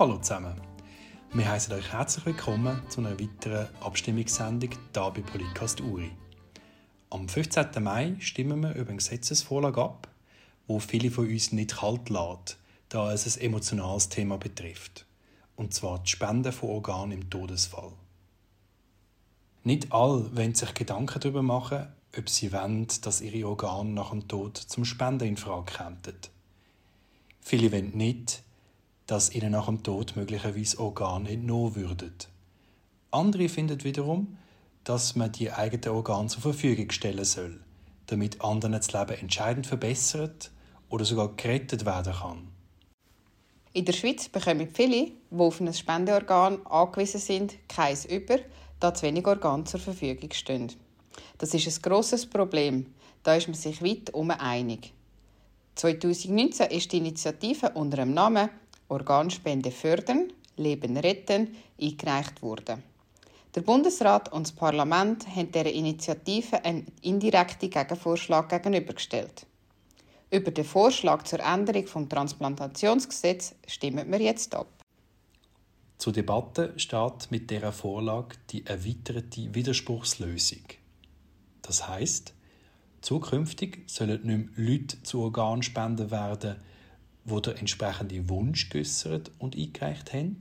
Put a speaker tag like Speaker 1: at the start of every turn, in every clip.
Speaker 1: Hallo zusammen. Wir heißen euch herzlich willkommen zu einer weiteren Abstimmungssendung hier bei Podcast Uri. Am 15. Mai stimmen wir über eine Gesetzesvorlage ab, wo viele von uns nicht kalt lässt, da es ein emotionales Thema betrifft. Und zwar die Spende von Organen im Todesfall. Nicht alle wollen sich Gedanken darüber machen, ob sie wollen, dass ihre Organe nach dem Tod zum Spenden in Frage kämen. Viele wollen nicht, dass ihnen nach dem Tod möglicherweise Organe entnommen würden. Andere finden wiederum, dass man die eigenen Organe zur Verfügung stellen soll, damit anderen das Leben entscheidend verbessert oder sogar gerettet werden kann.
Speaker 2: In der Schweiz bekommen viele, die auf ein Spendeorgan angewiesen sind, keins über, da zu wenig Organe zur Verfügung stehen. Das ist ein grosses Problem. Da ist man sich weit um einig. 2019 ist die Initiative unter dem Namen Organspende fördern, Leben retten eingereicht worden. Der Bundesrat und das Parlament haben dieser Initiative einen indirekten Gegenvorschlag gegenübergestellt. Über den Vorschlag zur Änderung des Transplantationsgesetzes stimmen wir jetzt ab.
Speaker 1: Zur Debatte steht mit dieser Vorlage die erweiterte Widerspruchslösung. Das heißt, Zukünftig sollen nicht mehr Leute zu Organspenden werden, die der entsprechende Wunsch geäußert und eingereicht haben.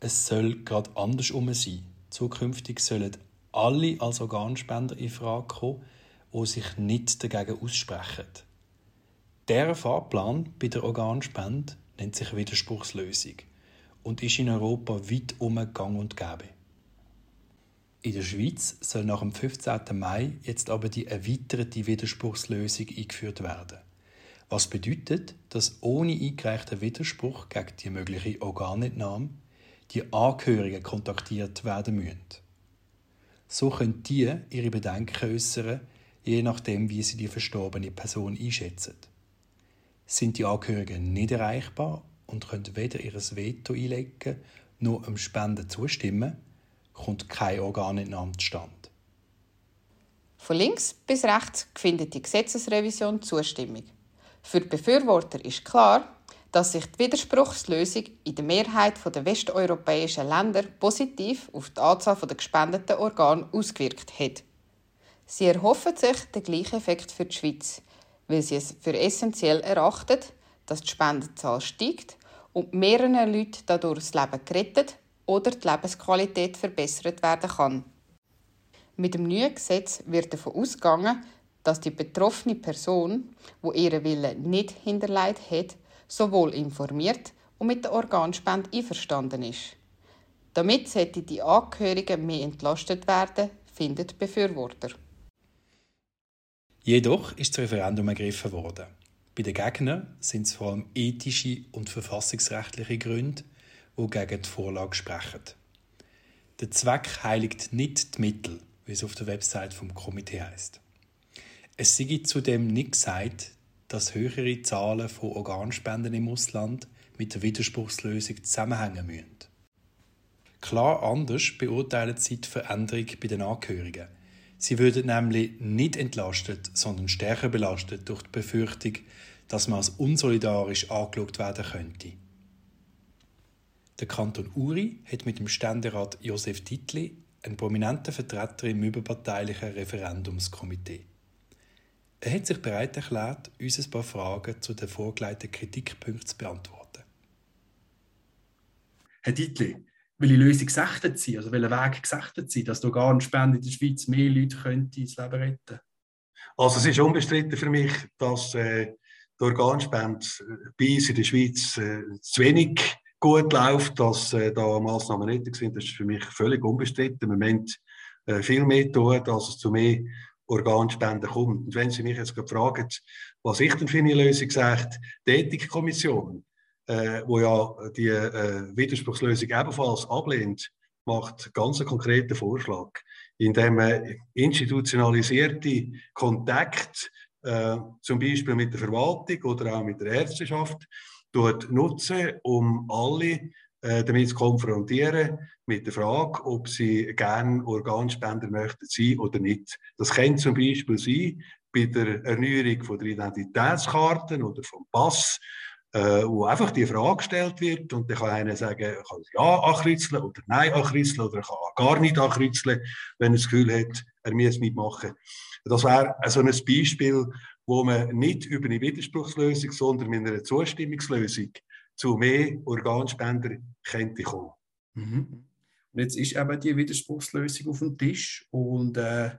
Speaker 1: Es soll gerade andersrum sein. Zukünftig sollen alle als Organspender in Frage kommen, die sich nicht dagegen aussprechen. Der Fahrplan bei der Organspende nennt sich Widerspruchslösung und ist in Europa weit um gang und gäbe. In der Schweiz soll nach dem 15. Mai jetzt aber die erweiterte Widerspruchslösung eingeführt werden. Was bedeutet, dass ohne eingereichten Widerspruch gegen die mögliche Organentnahme die Angehörigen kontaktiert werden müssen. So können die ihre Bedenken äußern, je nachdem, wie sie die verstorbene Person einschätzen. Sind die Angehörigen nicht erreichbar und können weder ihr Veto einlegen noch am Spenden zustimmen, kommt keine Organentnahme zustande.
Speaker 2: Von links bis rechts findet die Gesetzesrevision Zustimmung. Für die Befürworter ist klar, dass sich die Widerspruchslösung in der Mehrheit der westeuropäischen Länder positiv auf die Anzahl der gespendeten Organe ausgewirkt hat. Sie erhoffen sich den gleichen Effekt für die Schweiz, weil sie es für essentiell erachten, dass die Spendenzahl steigt und mehreren Leuten dadurch das Leben gerettet oder die Lebensqualität verbessert werden kann. Mit dem neuen Gesetz wird davon ausgegangen, dass die betroffene Person, wo ihre Wille nicht hinterlegt hat, sowohl informiert und mit der Organspende einverstanden ist. Damit sollten die Angehörigen mehr entlastet werden, findet Befürworter.
Speaker 1: Jedoch ist das Referendum ergriffen worden. Bei den Gegnern sind es vor allem ethische und verfassungsrechtliche Gründe, die gegen die Vorlage sprechen. Der Zweck heiligt nicht die Mittel, wie es auf der Website vom Komitee heißt. Es sei zudem nicht gesagt, dass höhere Zahlen von Organspenden im Ausland mit der Widerspruchslösung zusammenhängen müssen. Klar anders beurteilen sie die Veränderung bei den Angehörigen. Sie würden nämlich nicht entlastet, sondern stärker belastet durch die Befürchtung, dass man als unsolidarisch angeschaut werden könnte. Der Kanton Uri hat mit dem Ständerat Josef Titli einen prominenten Vertreter im überparteilichen Referendumskomitee. Er hat sich bereit erklärt, uns ein paar Fragen zu den vorgelegten Kritikpunkten zu beantworten.
Speaker 3: Herr Titli, welche Lösung gesagt Sie, also welcher Weg gesagt Sie, dass die Organspende in der Schweiz mehr Leute könnte ins Leben retten
Speaker 4: Also es ist unbestritten für mich, dass äh, die Organspende bei uns in der Schweiz äh, zu wenig gut läuft, dass äh, da Massnahmen nötig sind, das ist für mich völlig unbestritten. Wir müssen äh, viel mehr tun, dass es zu mehr Organspenden kommt. Und wenn Sie mich jetzt fragen, was ich denn für eine Lösung sagt, die Ethikkommission, äh, wo ja die äh, Widerspruchslösung ebenfalls ablehnt, macht ganz einen konkreten Vorschlag, indem man institutionalisierte Kontakte, äh, zum Beispiel mit der Verwaltung oder auch mit der Ärzteschaft, nutzen, um alle äh, damit zu konfrontieren mit der Frage, ob sie gerne Organspender möchten sein oder nicht. Das kann zum Beispiel sein bei der Erneuerung von der Identitätskarten oder vom Pass äh, wo einfach die Frage gestellt wird und dann kann einer sagen, ich kann ja ankritzeln oder nein ankritzeln oder kann gar nicht ankritzeln, wenn er das Gefühl hat, er muss mitmachen. Das wäre so ein Beispiel, wo man nicht über eine Widerspruchslösung, sondern mit einer Zustimmungslösung zu mehr Organspender könnte kommen.
Speaker 3: Mhm. Und jetzt ist eben die Widerspruchslösung auf dem Tisch und äh,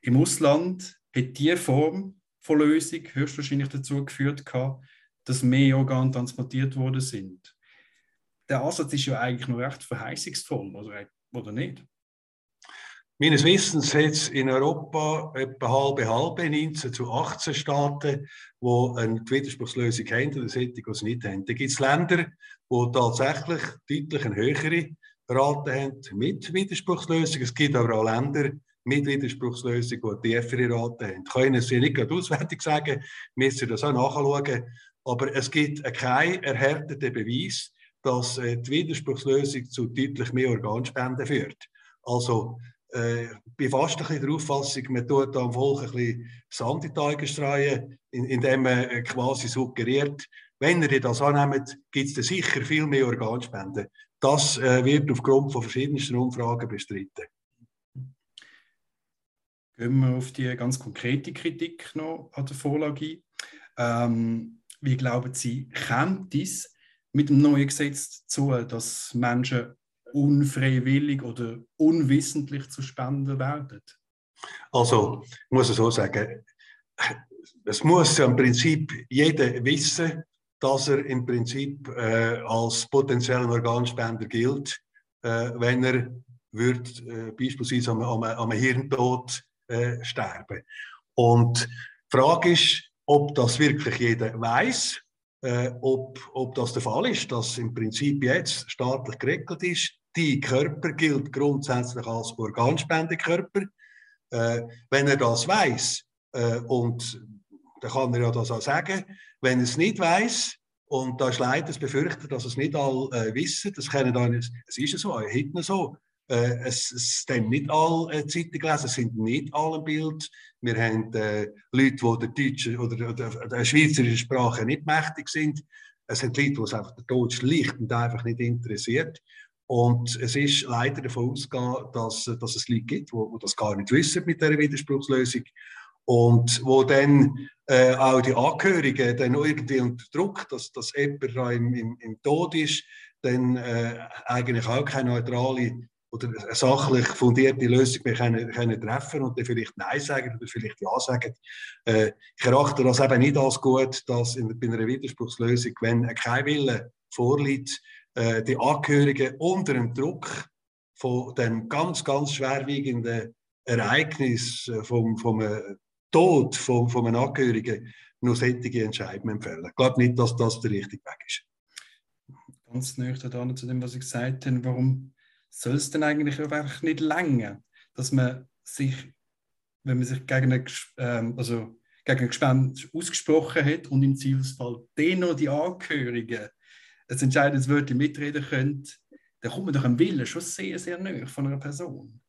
Speaker 3: im Ausland hat diese Form von Lösung höchstwahrscheinlich dazu geführt, dass mehr Organe transportiert worden sind. Der Ansatz ist ja eigentlich noch recht verheißungsvoll, oder, oder nicht?
Speaker 4: Meines Wissens hat es in Europa etwa halbe halbe, 19 zu 18 Staaten, die eine Widerspruchslösung haben und solche, die es nicht haben. Da gibt es Länder, die tatsächlich deutlich eine höhere Rate haben mit Widerspruchslösung. Es gibt aber auch Länder mit Widerspruchslösung, die tiefere Rate haben. Kann es nicht gerade auswendig sagen, müssen das auch nachschauen. Aber es gibt keinen erhärteten Beweis, dass äh, die Widerspruchslösung zu deutlich mehr Organspenden führt. Also äh, bin fast ein der Auffassung, man tut am Volk ein bisschen Sand in die Augen indem man äh, quasi suggeriert, wenn ihr das annehmt, gibt es sicher viel mehr Organspenden. Das äh, wird aufgrund von verschiedensten Umfragen bestritten.
Speaker 3: Gehen wir auf die ganz konkrete Kritik noch an der Vorlage ein. Ähm, wie glauben Sie, kommt es mit dem neuen Gesetz zu, dass Menschen unfreiwillig oder unwissentlich zu Spenden werden?
Speaker 4: Also, ich muss es so sagen, es muss ja im Prinzip jeder wissen, dass er im Prinzip äh, als potenzieller Organspender gilt, äh, wenn er wird, äh, beispielsweise am, am, am Hirntod äh, sterben. Und die Frage ist, ob das wirklich jeder weiß, äh, ob, ob das der Fall ist, dass im Prinzip jetzt staatlich geregelt ist. Die Körper gilt grundsätzlich als Organspendekörper. Äh, wenn er das weiß äh, und dann kann er ja das auch sagen. Wenn er es nicht weiß und da ist leider das Befürchten, dass es nicht alle äh, wissen, das können dann, es ist ja so, heute so, äh, es, es haben nicht alle äh, Zeitungen gelesen, es sind nicht alle im Bild. Wir haben äh, Leute, die der deutschen oder der, der schweizerischen Sprache nicht mächtig sind. Es sind Leute, die es einfach der Deutsch liegt und einfach nicht interessiert. Und es ist leider davon ausgegangen, dass, dass es Leute gibt, die, das gar nicht wissen mit dieser Widerspruchslösung. Und wo dann äh, auch die Angehörigen dann irgendwie unter Druck, dass, dass jemand im, im, im Tod ist, dann äh, eigentlich auch keine neutrale oder eine sachlich fundierte Lösung mehr können, können treffen und dann vielleicht Nein sagen oder vielleicht Ja sagen. Äh, ich erachte das eben nicht als gut, dass in, bei einer Widerspruchslösung, wenn kein Wille vorliegt, äh, die Angehörigen unter dem Druck von dem ganz, ganz schwerwiegenden Ereignis äh, vom, vom äh, Tod von, von einem Angehörigen nur solche Entscheidungen empfehlen. Ich glaube nicht, dass das der richtige Weg ist.
Speaker 3: Ganz nüchtern zu dem, was ich gesagt habe. Warum soll es denn eigentlich einfach nicht länger, dass man sich, wenn man sich gegen ein, ähm, also gegen ein Gespend ausgesprochen hat und im Zielsfall dennoch die Angehörigen ein entscheidendes Wörtchen mitreden können, dann kommt man doch am Willen schon sehr, sehr nahe von einer Person.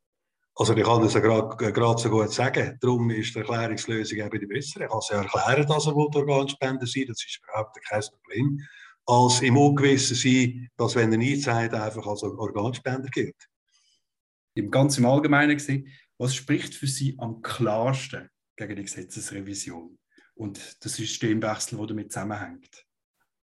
Speaker 4: Also ich kann das ja gerade so gut sagen. Darum ist die Erklärungslösung eben die bessere. Ich kann es ja erklären, dass er Organspender sein Das ist überhaupt kein Problem als im Ungewissen sein, dass wenn er nichts sagt, einfach als Organspender gilt.
Speaker 3: Im ganz im Allgemeinen gesehen, was spricht für Sie am klarsten gegen die Gesetzesrevision und das Systemwechsel, der damit zusammenhängt?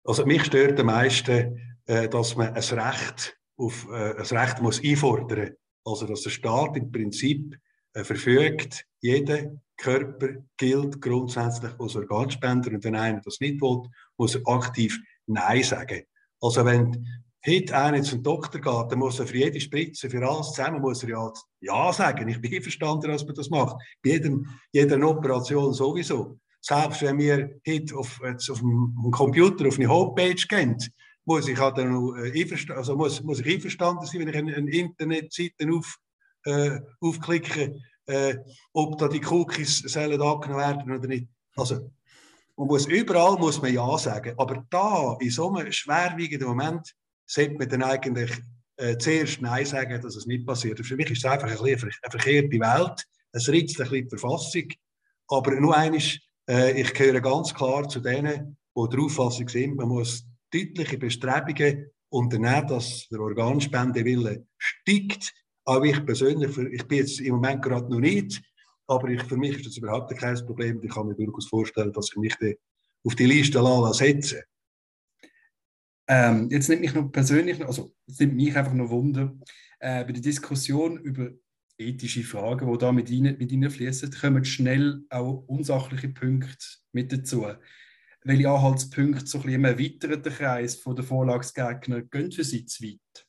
Speaker 4: Also mich stört am meisten, äh, dass man ein Recht, auf, äh, ein Recht muss einfordern muss. Also dass der Staat im Prinzip äh, verfügt, jeder Körper gilt grundsätzlich als Organspender und wenn einer das nicht will, muss er aktiv Nein sagen. Also wenn heute einer zum Doktor geht, dann muss er für jede Spritze, für alles zusammen, muss er ja Ja sagen. Ich bin verstanden, dass man das macht. Bei jedem, jeder Operation sowieso. Selbst wenn wir heute auf, jetzt auf dem Computer auf eine Homepage gehen, muss ich halt dann äh, also muss, muss ich einverstanden sein, wenn ich eine, eine Internetseite auf, äh, aufklicke, äh, ob da die Cookies sollen angenommen werden oder nicht. Also man muss überall muss man Ja sagen. Aber da, in so einem schwerwiegenden Moment, sollte man dann eigentlich äh, zuerst Nein sagen, dass es nicht passiert. Für mich ist es einfach ein eine verkehrte Welt. Es ritzt ein bisschen die Verfassung. Aber nur eines, äh, ich gehöre ganz klar zu denen, die der Auffassung sind, man muss deutliche Bestrebungen unternehmen, dass der Organspendewille steigt. Auch ich persönlich, ich bin jetzt im Moment gerade noch nicht, aber ich, für mich ist das überhaupt kein Problem. Ich kann mir durchaus vorstellen, dass ich mich auf die Liste setze.
Speaker 3: Ähm, jetzt nimmt mich noch persönlich, also es nimmt mich einfach noch Wunder, äh, bei der Diskussion über ethische Fragen, die da mit Ihnen, mit Ihnen fließen, kommen schnell auch unsachliche Punkte mit dazu. Welche Anhaltspunkte so ein bisschen im erweiterten Kreis der Vorlagsgegner gehen für Sie zu weit?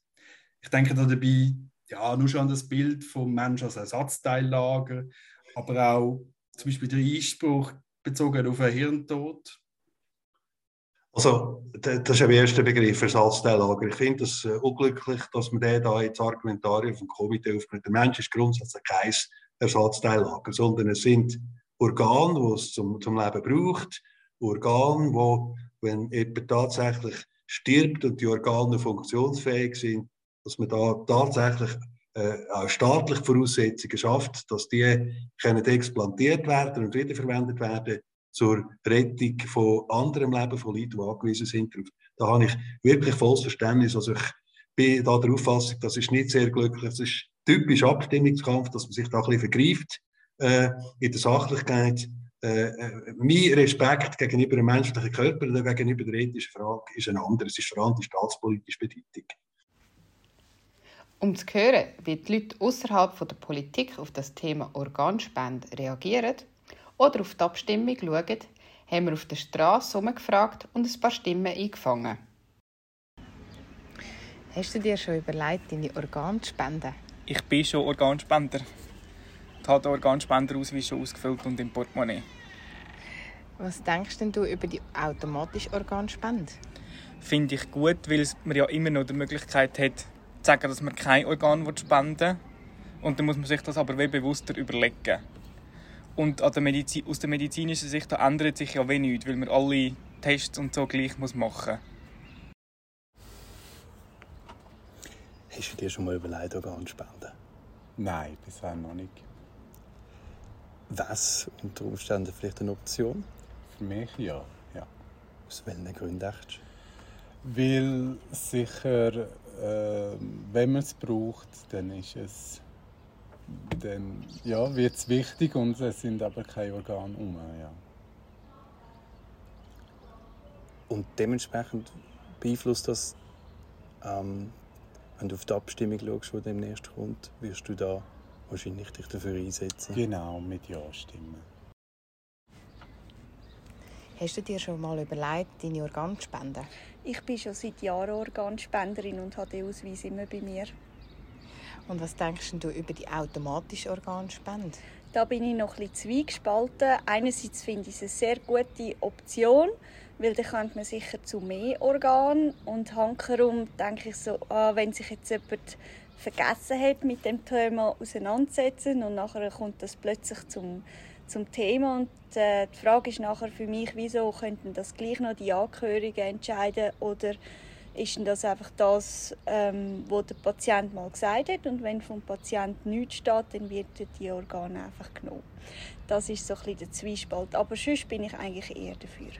Speaker 3: Ich denke da dabei ja, nur schon an das Bild vom Menschen als Ersatzteillager, aber auch zum Beispiel der Einspruch bezogen auf einen Hirntod
Speaker 4: also, das ist der erste Begriff, Ersatzteillager. Ich finde es äh, unglücklich, dass man den da jetzt Argumentarien vom Komitee aufnimmt. Der Mensch ist grundsätzlich kein Ersatzteillager, sondern es sind Organe, die es zum, zum Leben braucht. Organe, wo, wenn jemand tatsächlich stirbt und die Organe funktionsfähig sind, dass man da tatsächlich äh, auch staatliche Voraussetzungen schafft, dass die können explantiert werden und wiederverwendet werden zur Rettung von anderem Leben von Leuten, die angewiesen sind. Da habe ich wirklich volles Verständnis. Also ich bin da der Auffassung, das ist nicht sehr glücklich. Das ist typisch Abstimmungskampf, dass man sich da ein bisschen vergreift äh, in der Sachlichkeit. Äh, äh, mein Respekt gegenüber einem menschlichen Körper oder gegenüber der ethischen Frage ist ein anderer. Es ist vor allem die staatspolitische Bedeutung.
Speaker 2: Um zu hören, wie die Leute außerhalb der Politik auf das Thema Organspende reagieren, oder auf die Abstimmung schauen, haben wir auf der Straße herumgefragt und ein paar Stimmen eingefangen. Hast du dir schon überlegt, deine Organe zu spenden?
Speaker 5: Ich bin schon Organspender. Ich habe den Organspenderausweis schon ausgefüllt und im Portemonnaie.
Speaker 2: Was denkst denn du über die automatische Organspende?
Speaker 5: Finde ich gut, weil man ja immer noch die Möglichkeit hat, zu sagen, dass man kein Organ spenden will. Und dann muss man sich das aber bewusster überlegen. Und der Medizin, aus der medizinischen Sicht da ändert sich ja wenig, weil man alle Tests und so gleich muss machen
Speaker 1: Hast du dir schon mal überlegt, Organspenden?
Speaker 6: Nein, bisher noch nicht.
Speaker 1: Was unter Umständen vielleicht eine Option?
Speaker 6: Für mich ja. ja.
Speaker 1: Aus welchen Gründen denkst
Speaker 6: du? Weil sicher, äh, wenn man es braucht, dann ist es dann ja, wird es wichtig und es sind aber keine Organe um. Ja.
Speaker 1: Und dementsprechend beeinflusst das, ähm, wenn du auf die Abstimmung schaust, die demnächst kommt, wirst du da wahrscheinlich dich dafür einsetzen.
Speaker 6: Genau, mit Ja stimmen.
Speaker 2: Hast du dir schon mal überlegt, deine Organe zu spenden?
Speaker 7: Ich bin schon seit Jahren Organspenderin und habe den Ausweis immer bei mir.
Speaker 2: Und was denkst du über die automatische Organspende?
Speaker 7: Da bin ich noch bisschen zweigespalten. Einerseits finde ich es eine sehr gute Option, weil dann könnte man sicher zu mehr Organen und hankerum denke ich so, ah, wenn sich jetzt jemand vergessen hat mit dem Thema auseinandersetzen und nachher kommt das plötzlich zum, zum Thema und äh, die Frage ist nachher für mich, wieso könnten das gleich noch die Angehörigen entscheiden oder ist das einfach das, ähm, was der Patient mal gesagt hat. Und wenn vom Patienten nichts steht, dann wird die Organe einfach genommen. Das ist so ein bisschen der Zwiespalt. Aber sonst bin ich eigentlich eher dafür.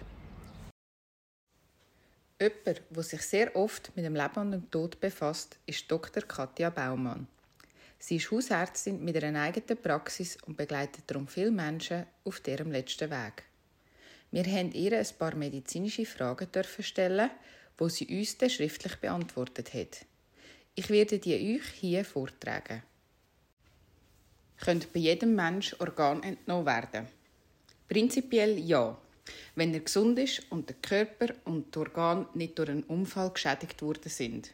Speaker 2: Jemand, der sich sehr oft mit dem Leben und dem Tod befasst, ist Dr. Katja Baumann. Sie ist Hausärztin mit einer eigenen Praxis und begleitet darum viele Menschen auf ihrem letzten Weg. Wir haben ihr ein paar medizinische Fragen stellen wo sie uns dann schriftlich beantwortet hat. Ich werde die euch hier vortragen. Könnte bei jedem Mensch Organ entnommen werden? Prinzipiell ja, wenn er gesund ist und der Körper und die Organe nicht durch einen Unfall geschädigt worden sind.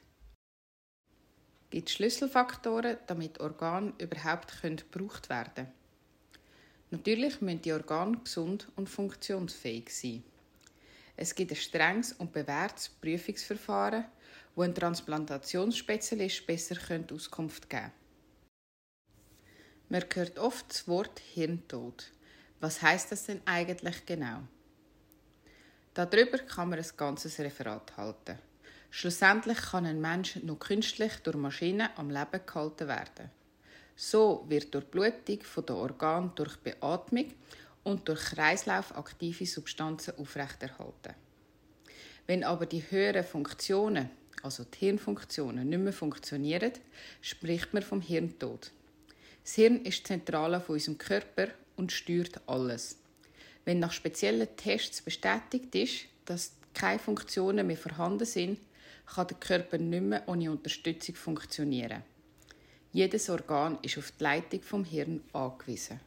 Speaker 2: Gibt Schlüsselfaktoren, damit Organe überhaupt gebraucht werden können? Natürlich müssen die Organe gesund und funktionsfähig sein. Es gibt ein strenges und bewährtes Prüfungsverfahren, wo ein Transplantationsspezialist besser Auskunft geben könnte. Man hört oft das Wort Hirntod. Was heißt das denn eigentlich genau? Darüber kann man ein ganzes Referat halten. Schlussendlich kann ein Mensch nur künstlich durch Maschinen am Leben gehalten werden. So wird durch Blutung der Organe durch Beatmung und durch Kreislauf aktive Substanzen aufrechterhalten. Wenn aber die höheren Funktionen, also die Hirnfunktionen, nicht mehr funktionieren, spricht man vom Hirntod. Das Hirn ist die Zentrale von unserem Körper und steuert alles. Wenn nach speziellen Tests bestätigt ist, dass keine Funktionen mehr vorhanden sind, kann der Körper nicht mehr ohne Unterstützung funktionieren. Jedes Organ ist auf die Leitung vom Hirn angewiesen.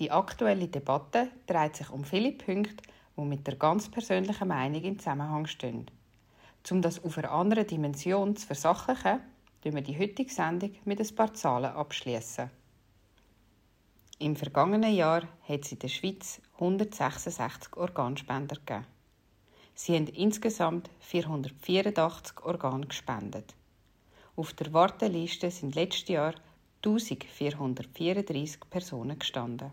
Speaker 2: Die aktuelle Debatte dreht sich um viele Punkte, die mit der ganz persönlichen Meinung im Zusammenhang stehen. Um das auf einer anderen Dimension zu versachlichen, tun wir die heutige Sendung mit ein paar Zahlen abschließen. Im vergangenen Jahr hat es in der Schweiz 166 Organspender gegeben. Sie haben insgesamt 484 Organe gespendet. Auf der Warteliste sind letztes Jahr 1434 Personen gestanden.